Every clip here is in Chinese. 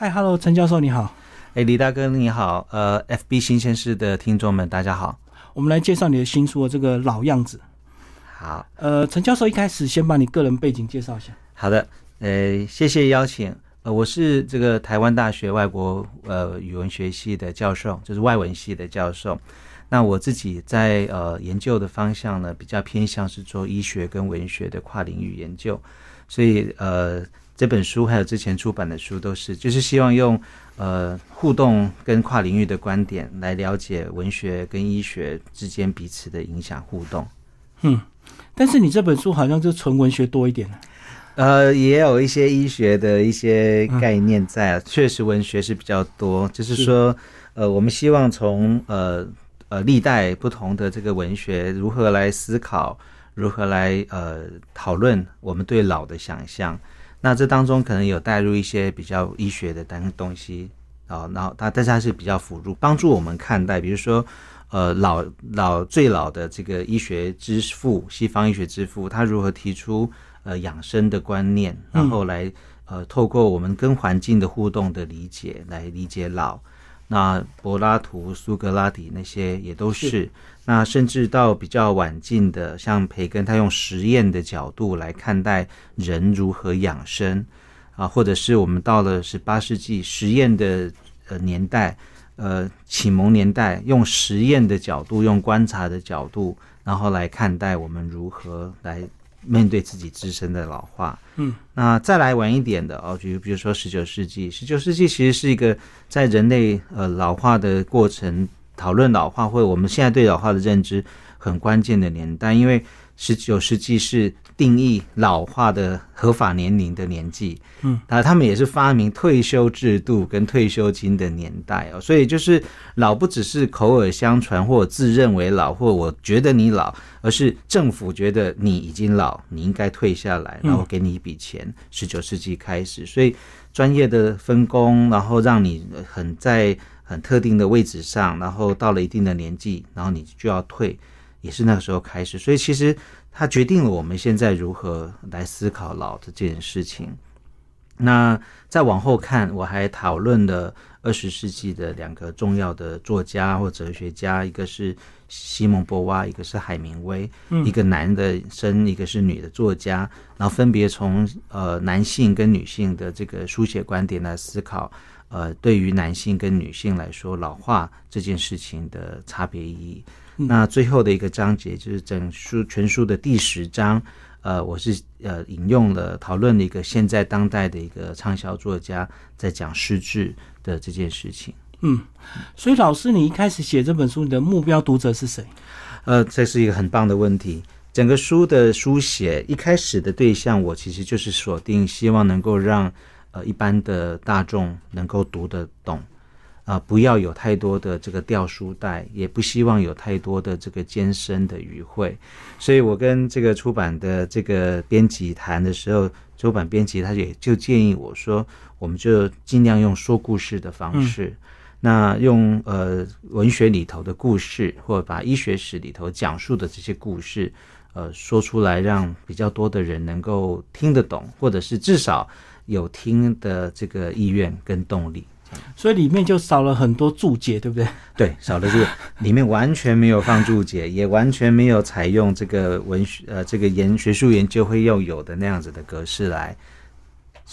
嗨，Hello，陈教授你好。哎，李大哥你好。呃，FB 新鲜事的听众们大家好。我们来介绍你的新书《这个老样子》。好。呃，陈教授一开始先把你个人背景介绍一下。好的。呃，谢谢邀请。呃，我是这个台湾大学外国呃语文学系的教授，就是外文系的教授。那我自己在呃研究的方向呢，比较偏向是做医学跟文学的跨领域研究，所以呃。这本书还有之前出版的书都是，就是希望用呃互动跟跨领域的观点来了解文学跟医学之间彼此的影响互动。嗯，但是你这本书好像就纯文学多一点呃，也有一些医学的一些概念在，确实文学是比较多。就是说，呃，我们希望从呃呃历代不同的这个文学如何来思考，如何来呃讨论我们对老的想象。那这当中可能有带入一些比较医学的单东西啊，然后它但是它是比较辅助帮助我们看待，比如说呃老老最老的这个医学之父，西方医学之父，他如何提出呃养生的观念，然后来呃透过我们跟环境的互动的理解来理解老。那柏拉图、苏格拉底那些也都是。那甚至到比较晚近的，像培根，他用实验的角度来看待人如何养生啊，或者是我们到了十八世纪实验的呃年代，呃启蒙年代，用实验的角度，用观察的角度，然后来看待我们如何来面对自己自身的老化。嗯，那再来晚一点的哦，比如比如说十九世纪，十九世纪其实是一个在人类呃老化的过程。讨论老化或者我们现在对老化的认知很关键的年代，因为十九世纪是定义老化的合法年龄的年纪，嗯，啊，他们也是发明退休制度跟退休金的年代哦，所以就是老不只是口耳相传或自认为老，或我觉得你老，而是政府觉得你已经老，你应该退下来，然后给你一笔钱。十九世纪开始，所以专业的分工，然后让你很在。很特定的位置上，然后到了一定的年纪，然后你就要退，也是那个时候开始。所以其实它决定了我们现在如何来思考老的这件事情。那再往后看，我还讨论了二十世纪的两个重要的作家或哲学家，一个是西蒙波娃，一个是海明威，一个男的生，一个是女的作家，然后分别从呃男性跟女性的这个书写观点来思考。呃，对于男性跟女性来说，老化这件事情的差别意义。那最后的一个章节就是整书全书的第十章。呃，我是呃引用了讨论了一个现在当代的一个畅销作家在讲失智的这件事情。嗯，所以老师，你一开始写这本书，你的目标读者是谁？呃，这是一个很棒的问题。整个书的书写一开始的对象，我其实就是锁定，希望能够让。呃，一般的大众能够读得懂，啊，不要有太多的这个掉书袋，也不希望有太多的这个艰深的语汇。所以我跟这个出版的这个编辑谈的时候，出版编辑他也就建议我说，我们就尽量用说故事的方式，那用呃文学里头的故事，或者把医学史里头讲述的这些故事，呃，说出来，让比较多的人能够听得懂，或者是至少。有听的这个意愿跟动力，所以里面就少了很多注解，对不对？对，少了这个，里面完全没有放注解，也完全没有采用这个文学呃这个研学术研究会要有的那样子的格式来，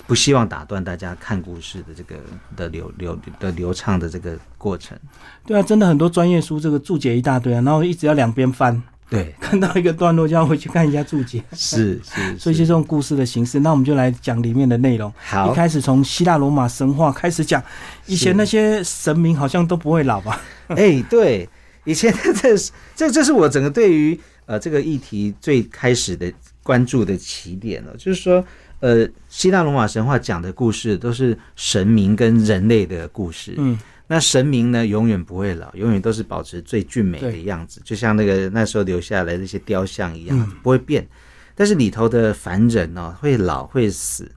不希望打断大家看故事的这个的流流的流畅的这个过程。对啊，真的很多专业书这个注解一大堆啊，然后一直要两边翻。对，看到一个段落就要回去看一下注解，是 是，所以就这种故事的形式。那我们就来讲里面的内容。好，一开始从希腊罗马神话开始讲，以前那些神明好像都不会老吧？哎，对，以前这这这是我整个对于呃这个议题最开始的关注的起点了，就是说，呃，希腊罗马神话讲的故事都是神明跟人类的故事，嗯。那神明呢，永远不会老，永远都是保持最俊美的样子，就像那个那时候留下来那些雕像一样，不会变。但是里头的凡人呢，会老会死。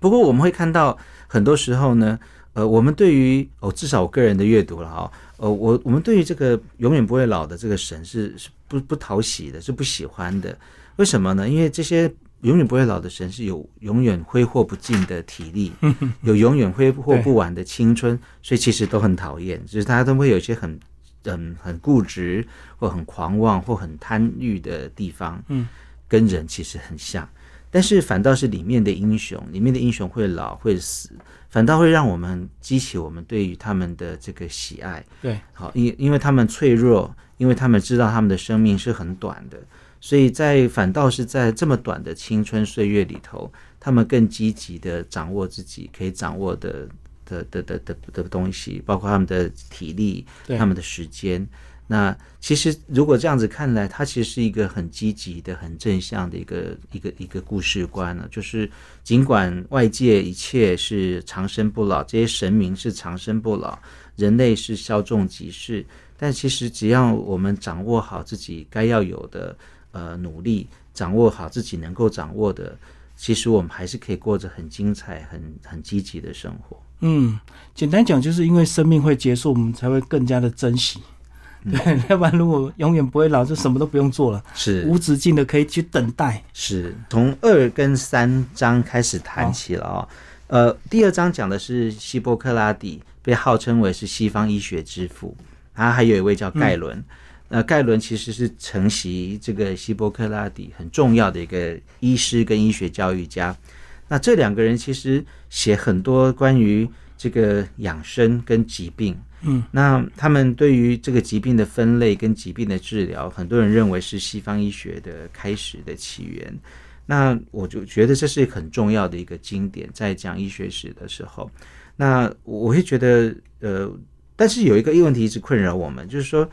不过我们会看到，很多时候呢，呃，我们对于哦，至少我个人的阅读了哈，呃，我我们对于这个永远不会老的这个神是是不不讨喜的，是不喜欢的。为什么呢？因为这些永远不会老的神是有永远挥霍不尽的体力，有永远挥霍不完的青春，所以其实都很讨厌，就是大家都会有一些很嗯很固执或很狂妄或很贪欲的地方，嗯，跟人其实很像，但是反倒是里面的英雄，里面的英雄会老会死，反倒会让我们激起我们对于他们的这个喜爱。对，好，因因为他们脆弱，因为他们知道他们的生命是很短的，所以在反倒是在这么短的青春岁月里头，他们更积极的掌握自己可以掌握的的的的的的东西，包括他们的体力、他们的时间。那其实如果这样子看来，它其实是一个很积极的、很正向的一个一个一个故事观呢。就是尽管外界一切是长生不老，这些神明是长生不老，人类是稍纵即逝，但其实只要我们掌握好自己该要有的呃努力，掌握好自己能够掌握的，其实我们还是可以过着很精彩、很很积极的生活。嗯，简单讲，就是因为生命会结束，我们才会更加的珍惜。对，要不然如果永远不会老，就什么都不用做了，是无止境的可以去等待。是从二跟三章开始谈起了哦。呃，第二章讲的是希波克拉底，被号称为是西方医学之父，然后还有一位叫盖伦。那盖伦其实是承袭这个希波克拉底很重要的一个医师跟医学教育家。那这两个人其实写很多关于这个养生跟疾病。嗯，那他们对于这个疾病的分类跟疾病的治疗，很多人认为是西方医学的开始的起源。那我就觉得这是很重要的一个经典，在讲医学史的时候，那我会觉得，呃，但是有一个问题一直困扰我们，就是说，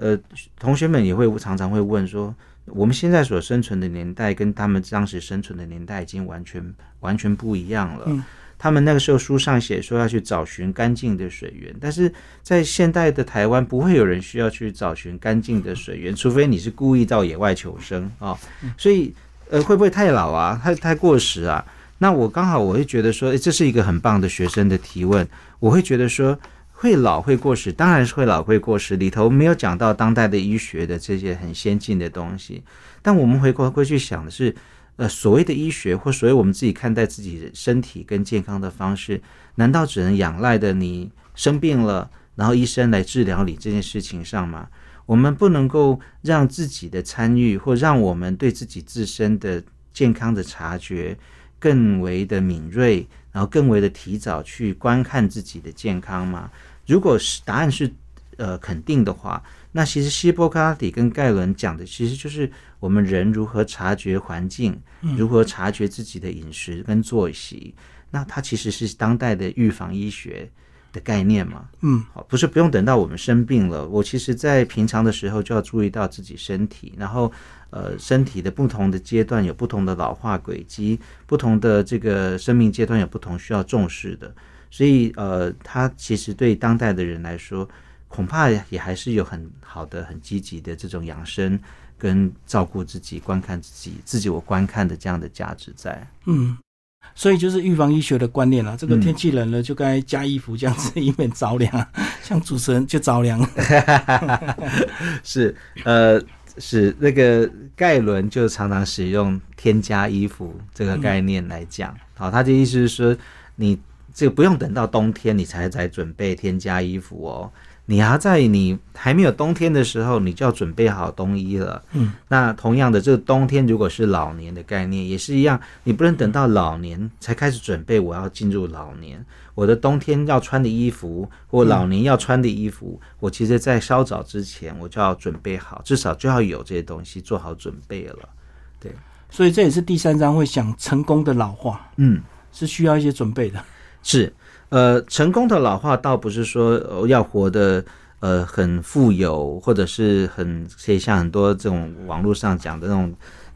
呃，同学们也会常常会问说，我们现在所生存的年代跟他们当时生存的年代已经完全完全不一样了。嗯他们那个时候书上写说要去找寻干净的水源，但是在现代的台湾不会有人需要去找寻干净的水源，除非你是故意到野外求生啊、所以呃，会不会太老啊？太太过时啊？那我刚好我会觉得说，诶这是一个很棒的学生的提问，我会觉得说。会老会过时，当然是会老会过时。里头没有讲到当代的医学的这些很先进的东西，但我们回过回去想的是，呃，所谓的医学或所谓我们自己看待自己身体跟健康的方式，难道只能仰赖的你生病了，然后医生来治疗你这件事情上吗？我们不能够让自己的参与，或让我们对自己自身的健康的察觉更为的敏锐，然后更为的提早去观看自己的健康吗？如果是答案是呃肯定的话，那其实希波克拉底跟盖伦讲的其实就是我们人如何察觉环境，如何察觉自己的饮食跟作息。那它其实是当代的预防医学的概念嘛？嗯，好，不是不用等到我们生病了，我其实在平常的时候就要注意到自己身体，然后呃，身体的不同的阶段有不同的老化轨迹，不同的这个生命阶段有不同需要重视的，所以呃，它其实对当代的人来说，恐怕也还是有很好的、很积极的这种养生跟照顾自己、观看自己、自己我观看的这样的价值在。嗯，所以就是预防医学的观念啦。这个嗯天气冷了就该加衣服，这样子以免着凉啊。像主持人就着凉。是，呃，是那个盖伦就常常使用添加衣服这个概念来讲，好、他的意思是说，你这个不用等到冬天你才在准备添加衣服哦，你要在你还没有冬天的时候，你就要准备好冬衣了。嗯，那同样的，这个冬天如果是老年的概念，也是一样，你不能等到老年才开始准备，我要进入老年。我的冬天要穿的衣服，或老年要穿的衣服，我其实在稍早之前我就要准备好，至少就要有这些东西做好准备了。对所以这也是第三章会讲成功的老化，嗯，是需要一些准备的。是，呃，成功的老化倒不是说、要活得呃很富有，或者是很可以像很多这种网络上讲的那种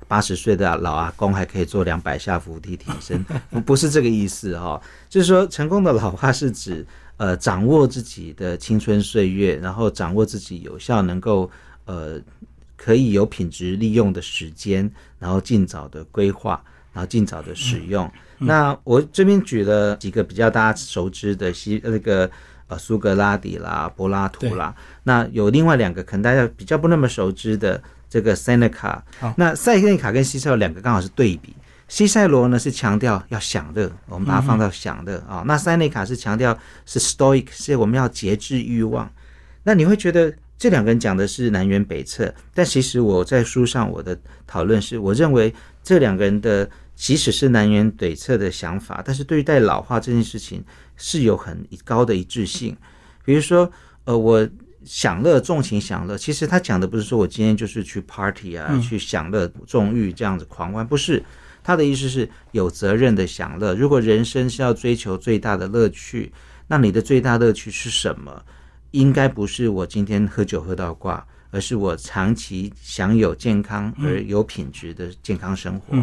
八十岁的老阿公还可以做两百下伏地挺身，不是这个意思哈、就是说成功的老化是指呃掌握自己的青春岁月，然后掌握自己有效能够呃可以有品质利用的时间，然后尽早的规划，然后尽早的使用。那我这边举了几个比较大家熟知的西那个呃苏格拉底啦、柏拉图啦，那有另外两个可能大家比较不那么熟知的这个 Seneca 好。那塞内卡跟西塞罗两个刚好是对比。西塞罗呢是强调要享乐，我们把它放到享乐啊。那塞内卡是强调是 stoic，是我们要节制欲望。那你会觉得这两个人讲的是南辕北辙，但其实我在书上我的讨论是，我认为这两个人的即使是南辕北辙的想法，但是对待老化这件事情是有很高的一致性。比如说，呃，我享乐纵情享乐，其实他讲的不是说我今天就是去 party 啊，去享乐纵欲这样子狂欢，不是。他的意思是有责任的享乐。如果人生是要追求最大的乐趣，那你的最大乐趣是什么？应该不是我今天喝酒喝到挂，而是我长期享有健康而有品质的健康生活。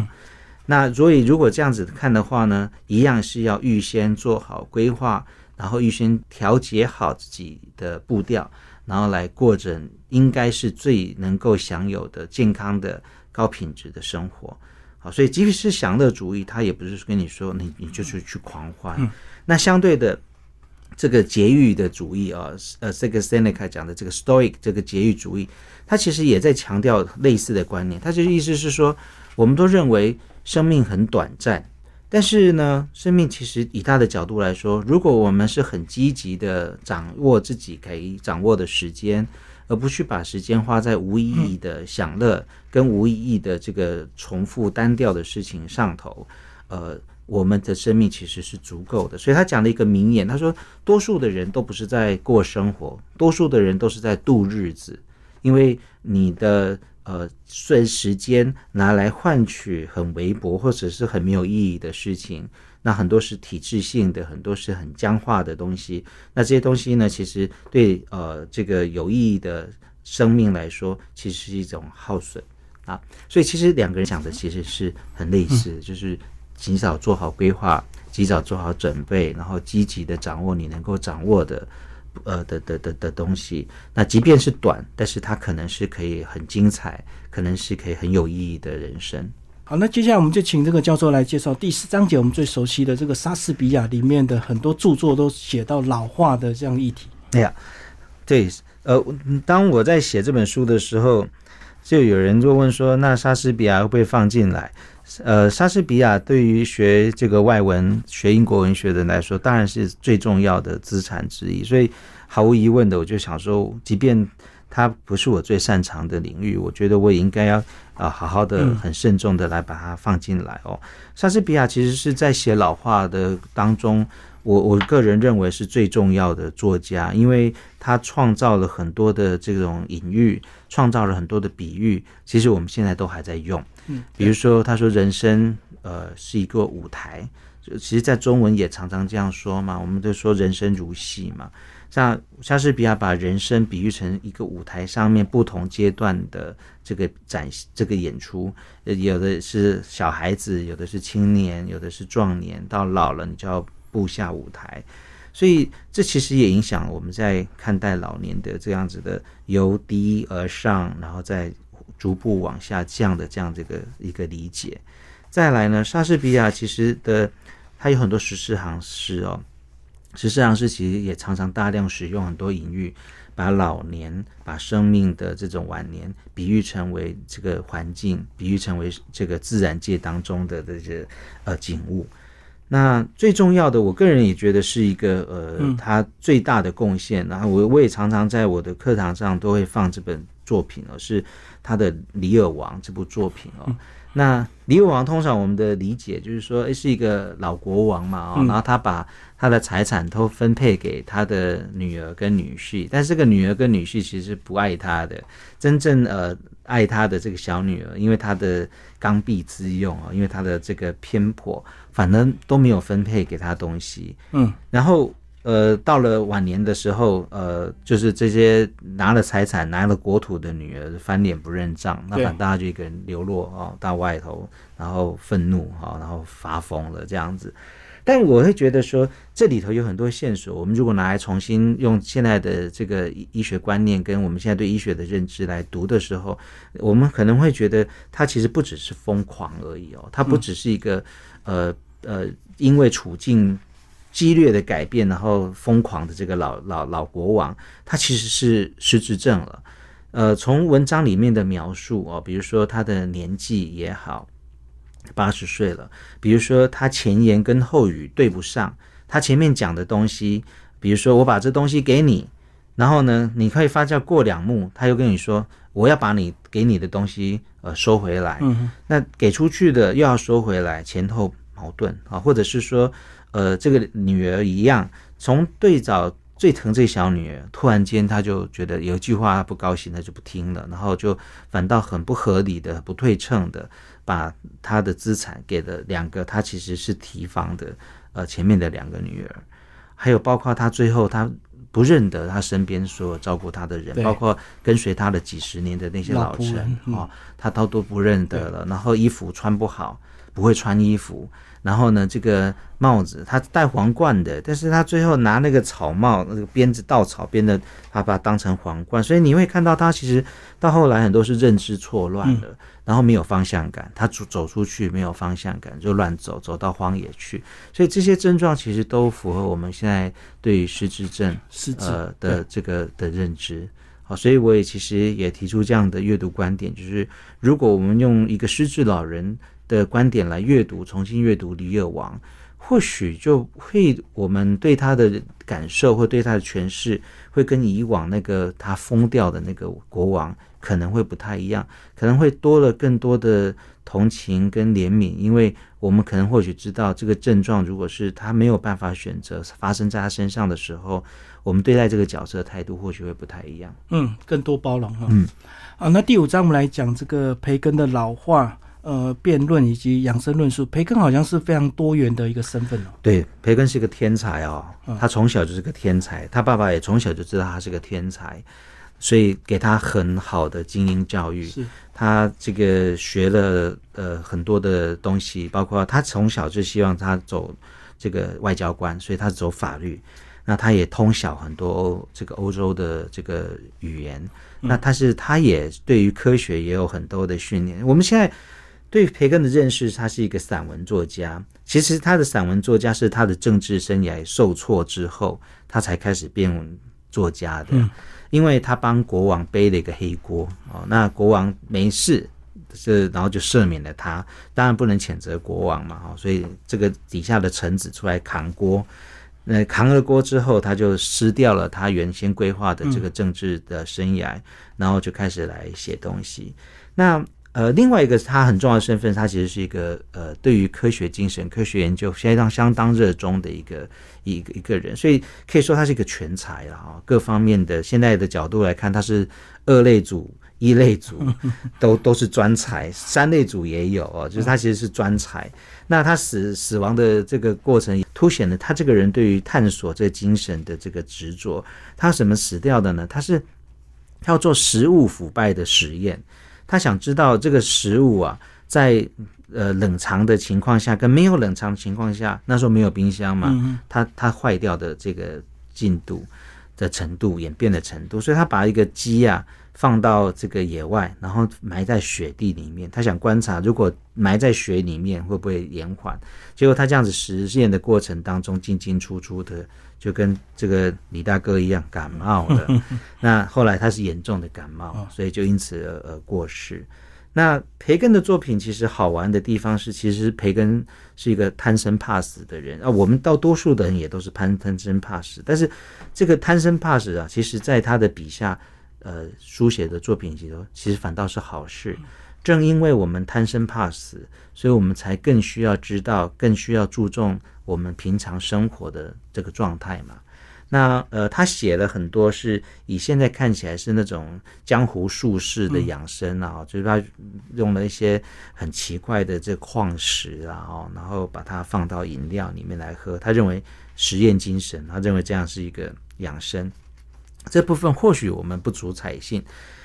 那所以如果这样子看的话呢，一样是要预先做好规划，然后预先调节好自己的步调，然后来过着应该是最能够享有的健康的高品质的生活。好，所以即使是享乐主义，他也不是跟你说你你就是去狂欢。那相对的，这个节欲的主义啊，呃，这个 Seneca 讲的这个 Stoic 这个节欲主义，他其实也在强调类似的观念。他就意思是说，我们都认为生命很短暂，但是呢，生命其实以他的角度来说，如果我们是很积极的掌握自己可以掌握的时间。而不去把时间花在无意义的享乐跟无意义的这个重复单调的事情上头，呃，我们的生命其实是足够的。所以他讲了一个名言，他说：多数的人都不是在过生活，多数的人都是在度日子，因为你的呃，顺时间拿来换取很微薄或者是很没有意义的事情。那很多是体制性的，很多是很僵化的东西。那这些东西呢，其实对呃这个有意义的生命来说，其实是一种耗损啊。所以其实两个人讲的其实是很类似，就是及早做好规划，及早做好准备，然后积极的掌握你能够掌握的呃的的的的东西。那即便是短，但是它可能是可以很精彩，可能是可以很有意义的人生。好，那接下来我们就请这个教授来介绍第四章节，我们最熟悉的这个莎士比亚里面的很多著作都写到老化的这样议题。哎呀，对，呃，当我在写这本书的时候，就有人就问说，那莎士比亚会不会放进来？呃，莎士比亚对于学这个外文、学英国文学的人来说，当然是最重要的资产之一。所以毫无疑问的，我就想说，即便它不是我最擅长的领域，我觉得我也应该要。啊，好好的，很慎重的来把它放进来哦。莎士比亚其实是在写老话的当中，我我个人认为是最重要的作家，因为他创造了很多的这种隐喻，创造了很多的比喻，其实我们现在都还在用。嗯，比如说他说人生呃是一个舞台，就其实在中文也常常这样说嘛，我们都说人生如戏嘛。像莎士比亚把人生比喻成一个舞台上面不同阶段的这个展这个演出，呃，有的是小孩子，有的是青年，有的是壮年，到老了你就要步下舞台，所以这其实也影响我们在看待老年的这样子的由低而上，然后再逐步往下降的这样这个一个理解。再来呢，莎士比亚其实的他有很多十四行诗哦。十四行诗其实也常常大量使用很多隐喻，把老年、把生命的这种晚年比喻成为这个环境，比喻成为这个自然界当中的这些呃景物。那最重要的，我个人也觉得是一个呃，他最大的贡献。然后我我也常常在我的课堂上都会放这本作品哦，是他的《李尔王》这部作品哦。那李武王通常我们的理解就是说，诶，是一个老国王嘛，哦，然后他把他的财产都分配给他的女儿跟女婿，但是这个女儿跟女婿其实不爱他的，真正呃爱他的这个小女儿，因为他的刚愎自用啊，因为他的这个偏颇，反正都没有分配给他东西，嗯，然后。呃，到了晚年的时候，呃，就是这些拿了财产、拿了国土的女儿翻脸不认账，那反大家就一个人流落啊到外头，然后愤怒哈，然后发疯了这样子。但我会觉得说，这里头有很多线索，我们如果拿来重新用现在的这个医学观念跟我们现在对医学的认知来读的时候，我们可能会觉得他其实不只是疯狂而已哦，他不只是一个呃呃，因为处境。激烈的改变，然后疯狂的这个老老老国王，他其实是失智症了。呃，从文章里面的描述哦，比如说他的年纪也好，八十岁了，比如说他前言跟后语对不上，他前面讲的东西，比如说我把这东西给你，然后呢，你可以发酵过两幕，他又跟你说我要把你给你的东西呃收回来，嗯那给出去的又要收回来，前后矛盾啊，或者是说呃这个女儿一样，从最早最疼这小女儿，突然间她就觉得有一句话她不高兴，她就不听了，然后就反倒很不合理的、不对称的，把她的资产给了两个她其实是提防的呃前面的两个女儿，还有包括她最后她。不认得她身边所有照顾她的人，包括跟随她的几十年的那些老臣啊嗯哦，他都都不认得了，然后衣服穿不好，不会穿衣服，然后呢，这个帽子他戴皇冠的，但是他最后拿那个草帽，那个编子稻草编的，他把它当成皇冠，所以你会看到他其实到后来很多是认知错乱的，然后没有方向感，他走走出去没有方向感就乱走，走到荒野去，所以这些症状其实都符合我们现在对于失智症失智呃的这个的认知。好，所以我也其实也提出这样的阅读观点，就是如果我们用一个失智老人的观点来阅读，重新阅读《李尔王》，或许就会我们对他的感受或对他的诠释，会跟以往那个他疯掉的那个国王可能会不太一样，可能会多了更多的同情跟怜悯，因为我们可能或许知道这个症状，如果是他没有办法选择发生在他身上的时候，我们对待这个角色的态度或许会不太一样。嗯，更多包容哈。嗯，啊，那第五章我们来讲这个培根的老化、呃辩论以及养生论述。培根好像是非常多元的一个身份哦。对，培根是个天才哦嗯，他从小就是个天才，他爸爸也从小就知道他是个天才，所以给他很好的精英教育。是，他这个学了呃很多的东西，包括他从小就希望他走这个外交官，所以他走法律。那他也通晓很多欧这个欧洲的这个语言。那他是他也对于科学也有很多的训练。我们现在对培根的认识，他是一个散文作家。其实他的散文作家是他的政治生涯受挫之后，他才开始变作家的。嗯因为他帮国王背了一个黑锅哦，那国王没事，是然后就赦免了他。当然不能谴责国王嘛，哈，所以这个底下的臣子出来扛锅。那扛了锅之后，他就失掉了他原先规划的这个政治的生涯，然后就开始来写东西。那呃，另外一个他很重要的身份，他其实是一个呃，对于科学精神、科学研究相当相当热衷的一个一个一个人，所以可以说他是一个全才了哈。各方面的现在的角度来看，他是二类组、一类组都都是专才，三类组也有哦，就是他其实是专才。那他死死亡的这个过程，凸显了他这个人对于探索这个精神的这个执着。他怎么死掉的呢？他是他要做食物腐败的实验。他想知道这个食物啊，在呃冷藏的情况下，跟没有冷藏的情况下，那时候没有冰箱嘛，嗯它它坏掉的这个进度的程度、演变的程度，所以他把一个鸡啊放到这个野外，然后埋在雪地里面，他想观察如果埋在雪里面会不会延缓。结果他这样子实验的过程当中进进出出的，就跟这个李大哥一样感冒了。那后来他是严重的感冒，所以就因此而而过世。那培根的作品其实好玩的地方是，其实培根是一个贪生怕死的人啊。我们到多数的人也都是贪贪生怕死，但是这个贪生怕死啊，其实在他的笔下，呃，书写的作品里头，其实反倒是好事。正因为我们贪生怕死，所以我们才更需要知道，更需要注重我们平常生活的这个状态嘛。那呃，他写了很多是以现在看起来是那种江湖术士的养生啊，就是他用了一些很奇怪的这矿石啊，然后把它放到饮料里面来喝。他认为实验精神，他认为这样是一个养生。这部分或许我们不足采信，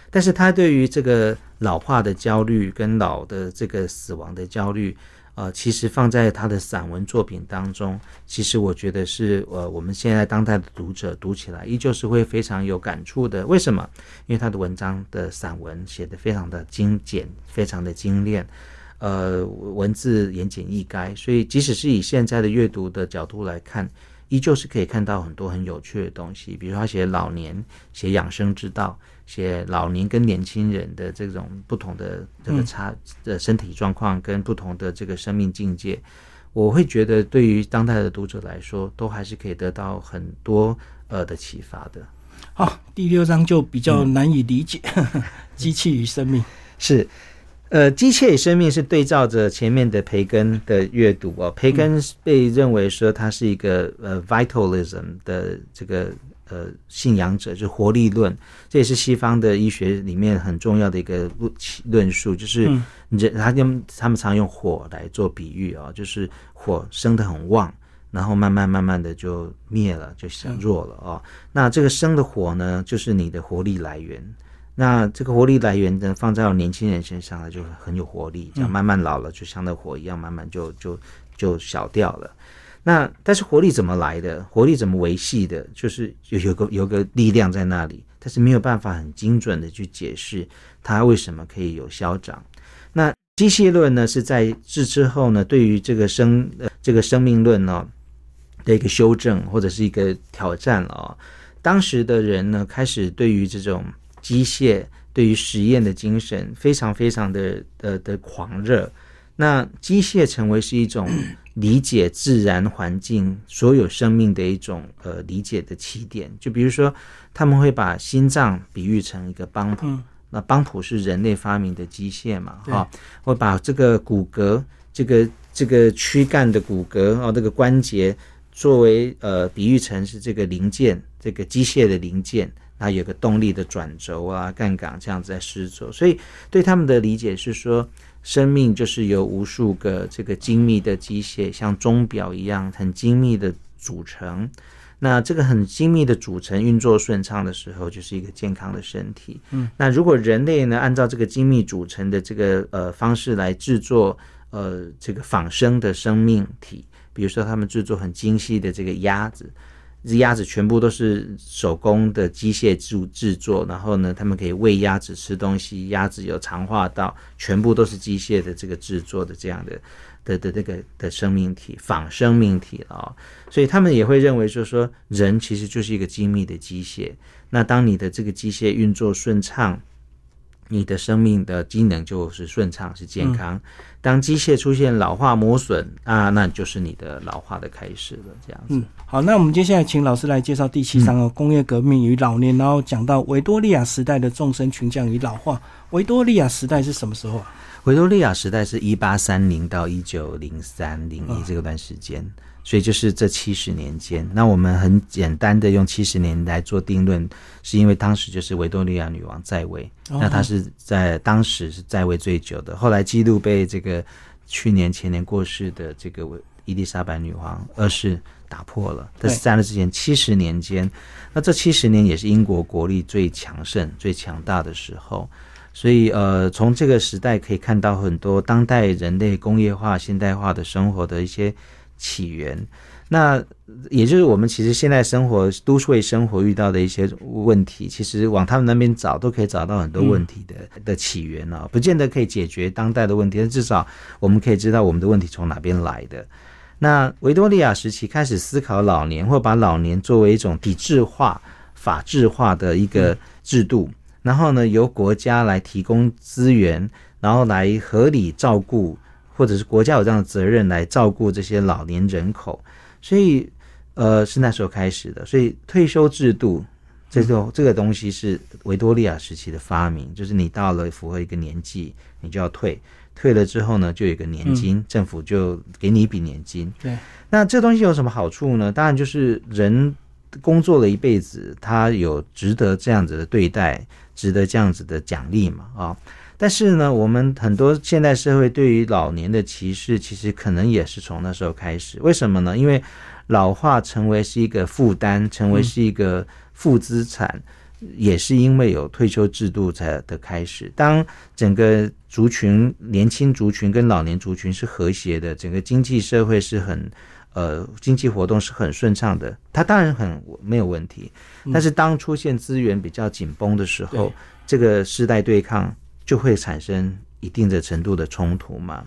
但是他对于这个老化的焦虑跟老的这个死亡的焦虑，呃，其实放在他的散文作品当中，其实我觉得是呃我们现在当代的读者读起来依旧是会非常有感触的。为什么？因为他的文章的散文写得非常的精简，非常的精炼。呃，文字言简意赅，所以即使是以现在的阅读的角度来看，依旧是可以看到很多很有趣的东西，比如他写老年，写养生之道，写老年跟年轻人的这种不同的这个差的身体状况跟不同的这个生命境界，我会觉得对于当代的读者来说，都还是可以得到很多呃的启发的。好，第六章就比较难以理解，机器与生命是。呃，机械与生命是对照着前面的培根的阅读哦。培根被认为说他是一个呃 vitalism 的这个呃信仰者，就是活力论，这也是西方的医学里面很重要的一个论论述，就是人他用他们常用火来做比喻哦，就是火生得很旺，然后慢慢慢慢的就灭了，就减弱了哦。那这个生的火呢，就是你的活力来源。那这个活力来源呢，放在年轻人身上呢，就很有活力。这样慢慢老了，就像那火一样，慢慢就就就小掉了。那但是活力怎么来的？活力怎么维系的？就是有有个有个力量在那里，但是没有办法很精准的去解释它为什么可以有消长。那机械论呢，是在治之后呢，对于这个生呃这个生命论呢的一个修正或者是一个挑战了。当时的人呢，开始对于这种机械对于实验的精神非常非常的的的狂热，那机械成为是一种 理解自然环境所有生命的一种呃理解的起点。就比如说，他们会把心脏比喻成一个邦普，那邦普是人类发明的机械嘛，哈，会把这个骨骼，这个这个躯干的骨骼哦，这个关节作为呃比喻成是这个零件，这个机械的零件。那有个动力的转轴啊、杠杆这样子在施作，所以对他们的理解是说，生命就是由无数个这个精密的机械，像钟表一样很精密的组成。那这个很精密的组成运作顺畅的时候，就是一个健康的身体。嗯，那如果人类呢，按照这个精密组成的这个呃方式来制作呃这个仿生的生命体，比如说他们制作很精细的这个鸭子。这鸭子全部都是手工的机械制制作，然后呢，他们可以喂鸭子吃东西，鸭子有肠化道，全部都是机械的这个制作的这样的的的那个的生命体仿生命体啊，所以他们也会认为，就说人其实就是一个精密的机械。那当你的这个机械运作顺畅。你的生命的机能就是顺畅，是健康。当机械出现老化磨损啊，那就是你的老化的开始了。这样子。好，那我们接下来请老师来介绍第七章哦，工业革命与老年，然后讲到维多利亚时代的众生群降与老化。维多利亚时代是什么时候啊？维多利亚时代是一八三零到一九零三零一这段时间。所以就是这七十年间，那我们很简单的用七十年来做定论，是因为当时就是维多利亚女王在位，那她是在当时是在位最久的。后来记录被这个去年前年过世的这个伊丽莎白女王二世打破了。但是在那之前七十年间，那这七十年也是英国国力最强盛、最强大的时候。所以呃，从这个时代可以看到很多当代人类工业化、现代化的生活的一些。起源，那也就是我们其实现在生活都市会生活遇到的一些问题，其实往他们那边找都可以找到很多问题的的起源啊，不见得可以解决当代的问题，但至少我们可以知道我们的问题从哪边来的。那维多利亚时期开始思考老年，或把老年作为一种体制化、法制化的一个制度，然后呢，由国家来提供资源，然后来合理照顾。或者是国家有这样的责任来照顾这些老年人口，所以呃是那时候开始的。所以退休制度这种这个东西是维多利亚时期的发明，就是你到了符合一个年纪，你就要退，退了之后呢，就有一个年金，政府就给你一笔年金。对，那这东西有什么好处呢？当然就是人工作了一辈子，他有值得这样子的对待，值得这样子的奖励嘛？啊。但是呢，我们很多现代社会对于老年的歧视，其实可能也是从那时候开始。为什么呢？因为老化成为是一个负担，成为是一个负资产，也是因为有退休制度才的开始。当整个族群年轻族群跟老年族群是和谐的，整个经济社会是很呃经济活动是很顺畅的，它当然很没有问题。但是当出现资源比较紧绷的时候，这个世代对抗。就会产生一定的程度的冲突嘛？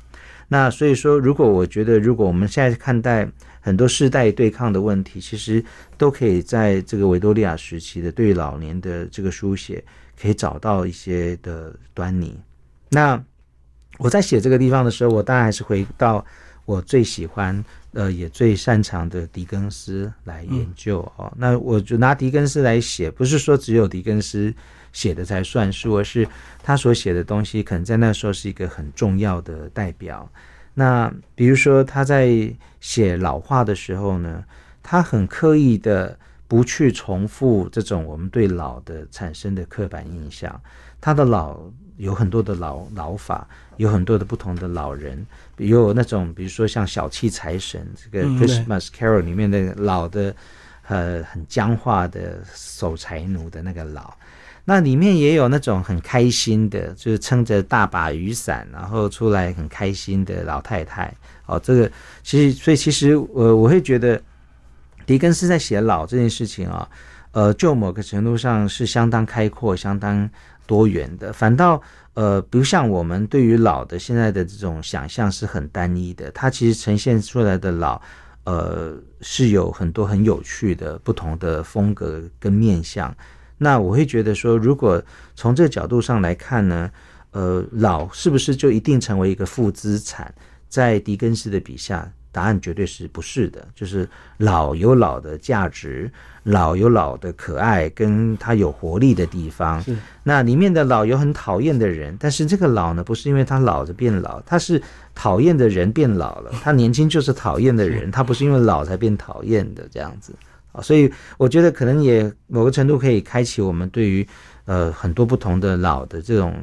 那所以说，如果我觉得，如果我们现在看待很多世代对抗的问题，其实都可以在这个维多利亚时期的对老年的这个书写，可以找到一些的端倪。那我在写这个地方的时候，我当然还是回到我最喜欢。呃，也最擅长的狄更斯来研究哦。那我就拿狄更斯来写，不是说只有狄更斯写的才算数，而是他所写的东西，可能在那时候是一个很重要的代表。那比如说他在写老化的时候呢，他很刻意的不去重复这种我们对老的产生的刻板印象。他的老有很多的老老法，有很多的不同的老人。有那种，比如说像小气财神这个 Christmas Carol 里面的老的，呃，很僵化的守财奴的那个老，那里面也有那种很开心的，就是撑着大把雨伞，然后出来很开心的老太太。哦，这个其实，所以其实我我会觉得，狄更斯在写老这件事情啊，呃，就某个程度上是相当开阔、相当多元的，反倒。呃，不像我们对于老的现在的这种想象是很单一的，它其实呈现出来的老，呃，是有很多很有趣的不同的风格跟面相。那我会觉得说，如果从这个角度上来看呢，呃，老是不是就一定成为一个负资产？在狄更斯的笔下。答案绝对是不是的，就是老有老的价值，老有老的可爱，跟他有活力的地方。那里面的老有很讨厌的人，但是这个老呢，不是因为他老着变老，他是讨厌的人变老了。他年轻就是讨厌的人，他不是因为老才变讨厌的这样子啊。所以我觉得可能也某个程度可以开启我们对于呃很多不同的老的这种。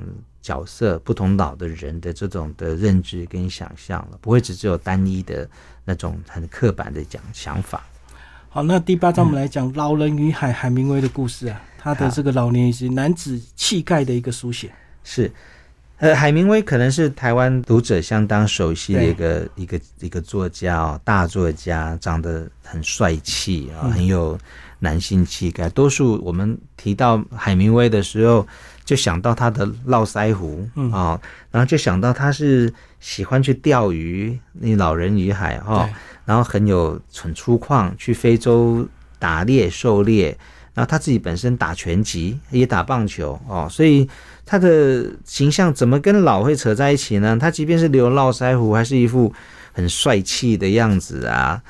角色不同老的人的这种的认知跟想象了，不会只只有单一的那种很刻板的讲想法。好，那第八章我们来讲老人与海海明威的故事啊，他的这个老年以及男子气概的一个书写。是，呃，海明威可能是台湾读者相当熟悉的一个一个一个作家哦，大作家，长得很帅气啊，很有男性气概。多数我们提到海明威的时候。就想到他的络腮胡啊，然后就想到他是喜欢去钓鱼，那老人与海哈，然后很有很粗犷，去非洲打猎狩猎，然后他自己本身打拳击也打棒球哦，所以他的形象怎么跟老会扯在一起呢？他即便是留络腮胡，还是一副很帅气的样子啊。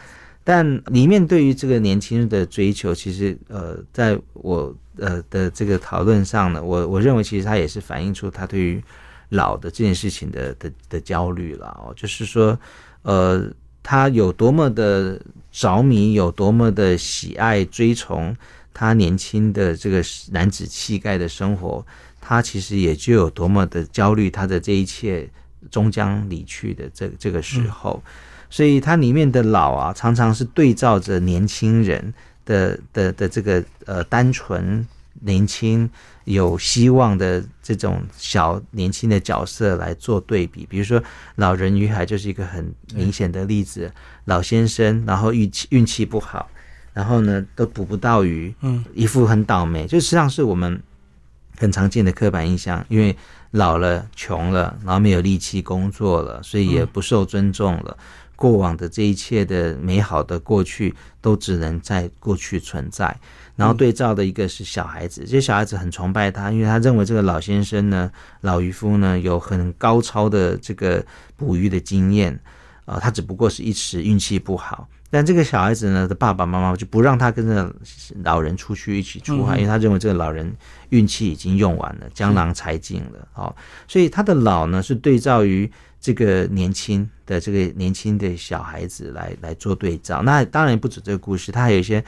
但里面对于这个年轻人的追求，其实呃，在我呃的这个讨论上呢，我我认为其实他也是反映出他对于老的这件事情的的的焦虑了哦，就是说呃，他有多么的着迷，有多么的喜爱追崇他年轻的这个男子气概的生活，他其实也就有多么的焦虑，他的这一切终将离去的这这个时候。所以它里面的老啊，常常是对照着年轻人的的的这个呃单纯年轻有希望的这种小年轻的角色来做对比。比如说《老人与海》就是一个很明显的例子。老先生，然后运气运气不好，然后呢都捕不到鱼，嗯，一副很倒霉，就实际上是我们很常见的刻板印象。因为老了、穷了，然后没有力气工作了，所以也不受尊重了。过往的这一切的美好的过去，都只能在过去存在。然后对照的一个是小孩子，这些小孩子很崇拜他，因为他认为这个老先生呢，老渔夫呢，有很高超的这个捕鱼的经验，啊，他只不过是一时运气不好。但这个小孩子呢的爸爸妈妈就不让他跟着老人出去一起出海，因为他认为这个老人运气已经用完了，江郎才尽了。哦，所以他的老呢是对照于。这个年轻的这个年轻的小孩子来来做对照，那当然不止这个故事，他还有一些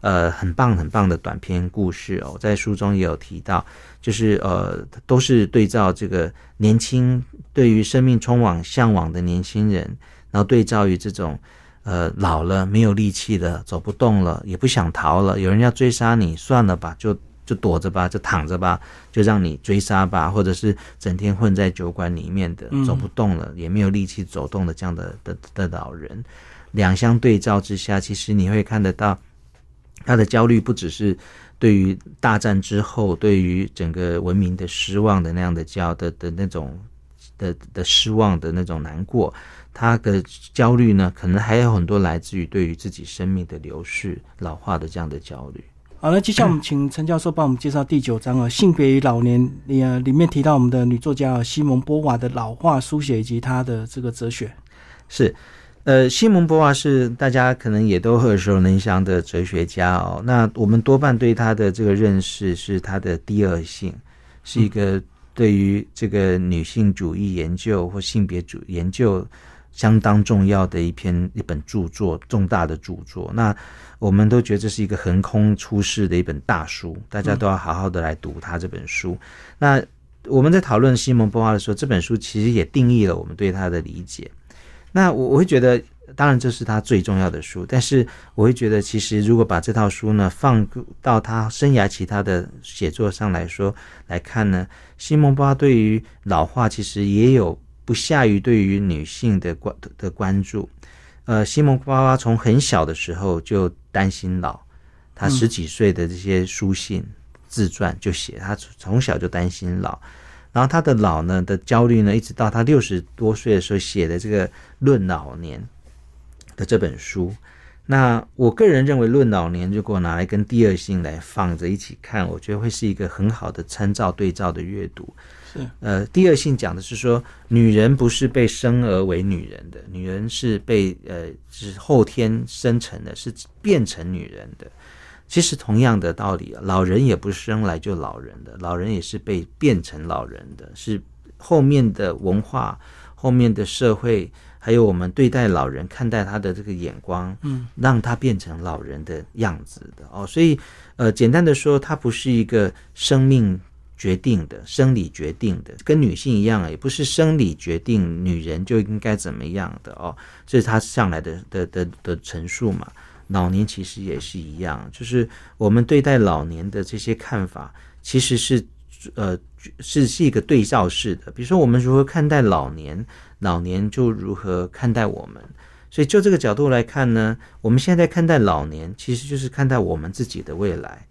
呃很棒很棒的短篇故事哦，在书中也有提到，就是呃都是对照这个年轻对于生命充满向往的年轻人，然后对照于这种呃老了没有力气了，走不动了，也不想逃了，有人要追杀你，算了吧，就。就躲着吧，就躺着吧，就让你追杀吧，或者是整天混在酒馆里面的，走不动了，也没有力气走动的这样的的的老人，两相对照之下，其实你会看得到他的焦虑，不只是对于大战之后对于整个文明的失望的那样的焦的的那种的的失望的那种难过，他的焦虑呢，可能还有很多来自于对于自己生命的流逝、老化的这样的焦虑。好，那接下来我们请陈教授帮我们介绍第九章啊，性别与老年里呃里面提到我们的女作家西蒙波娃的老化书写以及她的这个哲学。是，呃，西蒙波娃是大家可能也都耳熟能详的哲学家哦。那我们多半对她的这个认识是她的第二性，是一个对于这个女性主义研究或性别主研究相当重要的一篇一本著作，重大的著作。那我们都觉得这是一个横空出世的一本大书，大家都要好好的来读他这本书。那我们在讨论西蒙波娃的时候，这本书其实也定义了我们对他的理解。那我我会觉得，当然这是他最重要的书，但是我会觉得，其实如果把这套书呢放到他生涯其他的写作上来说来看呢，西蒙波娃对于老化其实也有不下于对于女性的关的关注。呃，西蒙波娃从很小的时候就担心老，他十几岁的这些书信、自传就写他从小就担心老，然后他的老呢的焦虑呢，一直到他六十多岁的时候写的这个《论老年》的这本书。那我个人认为，《论老年》如果拿来跟第二性来放着一起看，我觉得会是一个很好的参照对照的阅读。是，呃，第二性讲的是说，女人不是被生而为女人的，女人是被呃是后天生成的，是变成女人的。其实同样的道理啊，老人也不是生来就老人的，老人也是被变成老人的，是后面的文化、后面的社会，还有我们对待老人、看待他的这个眼光，嗯，让他变成老人的样子的哦。所以，呃，简单的说，他不是一个生命。决定的生理决定的，跟女性一样，也不是生理决定女人就应该怎么样的哦，这是他上来的的的的陈述嘛。老年其实也是一样，就是我们对待老年的这些看法，其实是呃是是一个对照式的。比如说，我们如何看待老年，老年就如何看待我们。所以就这个角度来看呢，我们现在看待老年，其实就是看待我们自己的未来。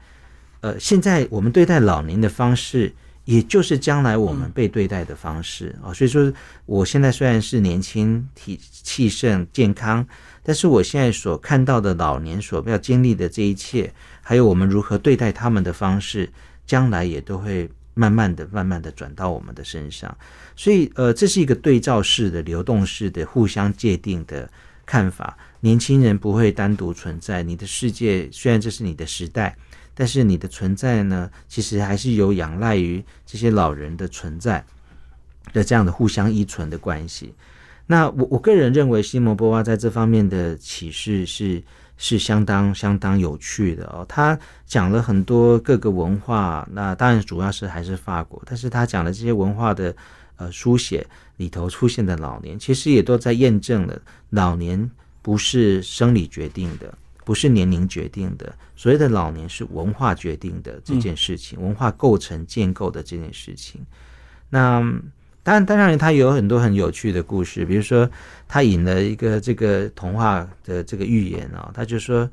呃，现在我们对待老年的方式，也就是将来我们被对待的方式啊。所以说，我现在虽然是年轻、体气盛、健康，但是我现在所看到的老年所要经历的这一切，还有我们如何对待他们的方式，将来也都会慢慢的、慢慢的转到我们的身上。所以，呃，这是一个对照式的、流动式的、互相界定的看法。年轻人不会单独存在，你的世界虽然这是你的时代。但是你的存在呢，其实还是有仰赖于这些老人的存在的这样的互相依存的关系。那我我个人认为，西摩波娃在这方面的启示是是相当相当有趣的哦。他讲了很多各个文化，那当然主要是还是法国，但是他讲的这些文化的呃书写里头出现的老年，其实也都在验证了老年不是生理决定的。不是年龄决定的，所谓的老年是文化决定的这件事情，文化构成建构的这件事情。那当然，当然，他有很多很有趣的故事，比如说他引了一个这个童话的这个寓言啊，他就说，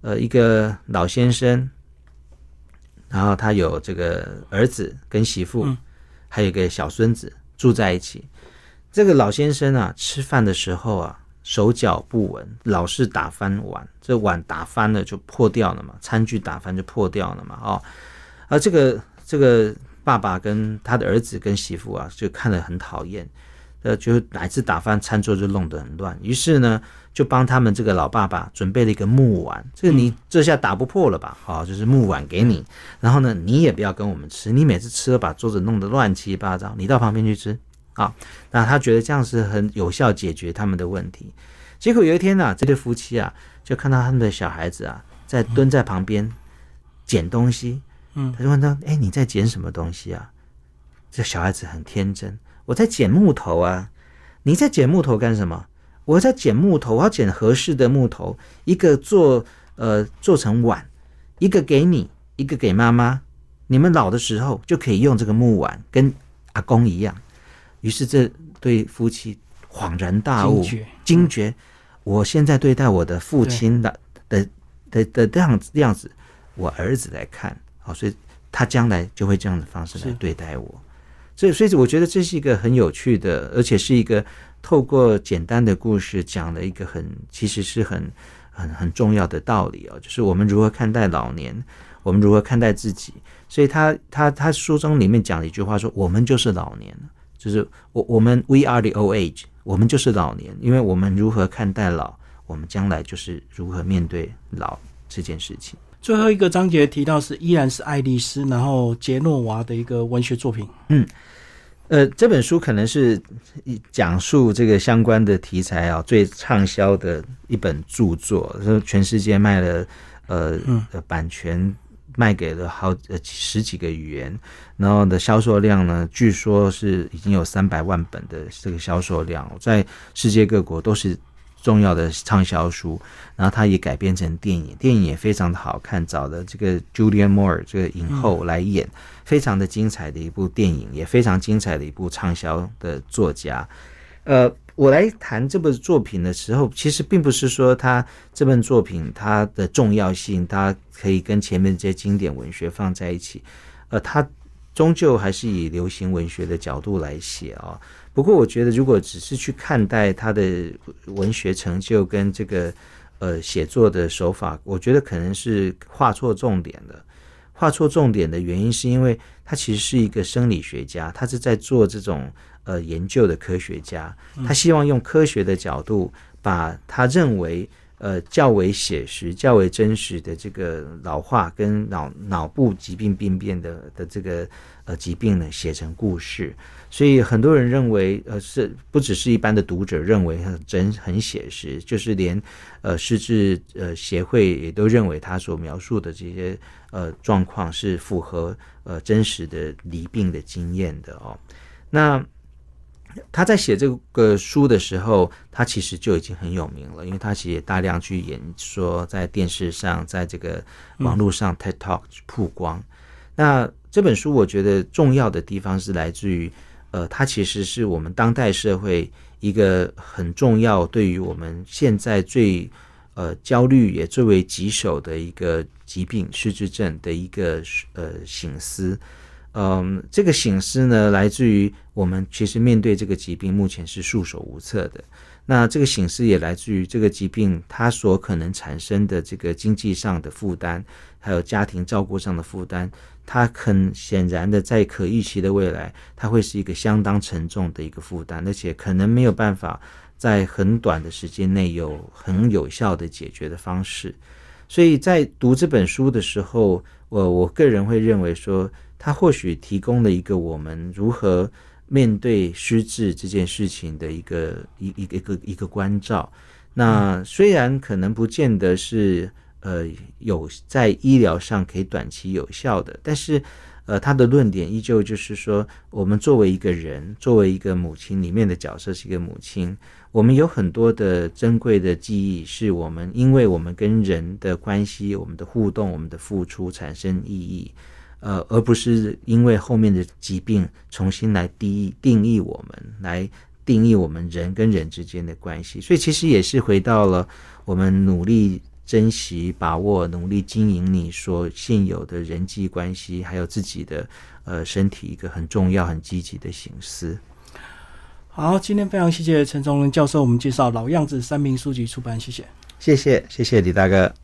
呃，一个老先生，然后他有这个儿子跟媳妇，还有一个小孙子住在一起。这个老先生啊，吃饭的时候啊。手脚不稳，老是打翻碗，这碗打翻了就破掉了嘛，餐具打翻就破掉了嘛，哦，而这个这个爸爸跟他的儿子跟媳妇啊，就看得很讨厌，呃，就哪次打翻餐桌就弄得很乱，于是呢，就帮他们这个老爸爸准备了一个木碗，这个你这下打不破了吧？好，就是木碗给你，然后呢，你也不要跟我们吃，你每次吃了把桌子弄得乱七八糟，你到旁边去吃。啊，那他觉得这样是很有效解决他们的问题。结果有一天呢，这对夫妻啊，就看到他们的小孩子啊，在蹲在旁边捡东西。嗯，他就问他：“哎，你在捡什么东西啊？”这小孩子很天真：“我在捡木头啊。”“你在捡木头干什么？”“我在捡木头，我要捡合适的木头，一个做呃做成碗，一个给你，一个给妈妈。你们老的时候就可以用这个木碗，跟阿公一样。”于是这对夫妻恍然大悟，惊觉，我现在对待我的父亲的的的的这样子样子，我儿子来看，好，所以他将来就会这样的方式来对待我。所以所以我觉得这是一个很有趣的，而且是一个透过简单的故事讲了一个很其实是很很很重要的道理哦，就是我们如何看待老年，我们如何看待自己。所以他他他书中里面讲了一句话说：“我们就是老年，就是我我们 We are the old age，我们就是老年，因为我们如何看待老，我们将来就是如何面对老这件事情。”最后一个章节提到是依然是爱丽丝，然后杰诺娃的一个文学作品。嗯，呃，这本书可能是讲述这个相关的题材啊最畅销的一本著作，说全世界卖了呃版权。卖给了好呃十几个语言，然后的销售量呢，据说是已经有三百万本的这个销售量，在世界各国都是重要的畅销书。然后它也改编成电影，电影也非常的好看，找的这个 Julian Moore 这个影后来演，非常的精彩的一部电影，也非常精彩的一部畅销的作家，呃。我来谈这部作品的时候，其实并不是说他这本作品它的重要性，它可以跟前面这些经典文学放在一起，呃，它终究还是以流行文学的角度来写啊。不过，我觉得如果只是去看待他的文学成就跟这个呃写作的手法，我觉得可能是画错重点的。画错重点的原因是因为他其实是一个生理学家，他是在做这种。呃，研究的科学家，他希望用科学的角度，把他认为呃较为写实、较为真实的这个老化跟脑脑部疾病病变的的这个呃疾病呢写成故事。所以很多人认为，呃，是不只是一般的读者认为很真很写实，就是连呃失智呃协会也都认为他所描述的这些呃状况是符合呃真实的离病的经验的哦。那他在写这个书的时候，他其实就已经很有名了，因为他其实大量去演说，在电视上，在这个网络上 TED Talk 曝光。那这本书我觉得重要的地方是来自于，呃，它其实是我们当代社会一个很重要，对于我们现在最呃焦虑也最为棘手的一个疾病——失智症的一个呃醒思。嗯，这个醒思呢，来自于我们其实面对这个疾病，目前是束手无策的。那这个醒思也来自于这个疾病它所可能产生的这个经济上的负担，还有家庭照顾上的负担。它很显然的，在可预期的未来，它会是一个相当沉重的一个负担，而且可能没有办法在很短的时间内有很有效的解决的方式。所以在读这本书的时候，我我个人会认为说。它或许提供了一个我们如何面对失智这件事情的一个一一个一个一个关照。那虽然可能不见得是呃有在医疗上可以短期有效的，但是呃他的论点依旧就是说，我们作为一个人，作为一个母亲里面的角色是一个母亲，我们有很多的珍贵的记忆，是我们因为我们跟人的关系、我们的互动、我们的付出产生意义。呃，而不是因为后面的疾病重新来定义定义我们，来定义我们人跟人之间的关系，所以其实也是回到了我们努力珍惜、把握、努力经营你所现有的人际关系，还有自己的呃身体一个很重要、很积极的形式。好，今天非常谢谢陈崇仁教授，我们介绍《老样子》三名书籍出版，谢谢，谢谢，谢谢李大哥。